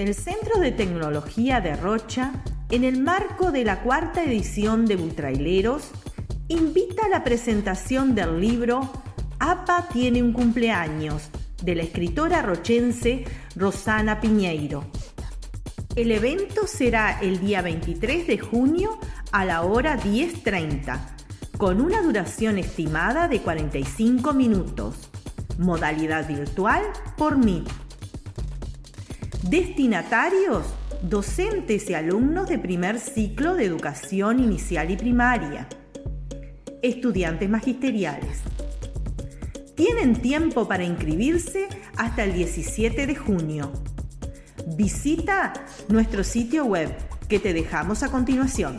El Centro de Tecnología de Rocha, en el marco de la cuarta edición de Butraileros, invita a la presentación del libro APA tiene un cumpleaños, de la escritora rochense Rosana Piñeiro. El evento será el día 23 de junio a la hora 10.30, con una duración estimada de 45 minutos, modalidad virtual por Meet. Destinatarios, docentes y alumnos de primer ciclo de educación inicial y primaria estudiantes magisteriales. Tienen tiempo para inscribirse hasta el 17 de junio. Visita nuestro sitio web que te dejamos a continuación.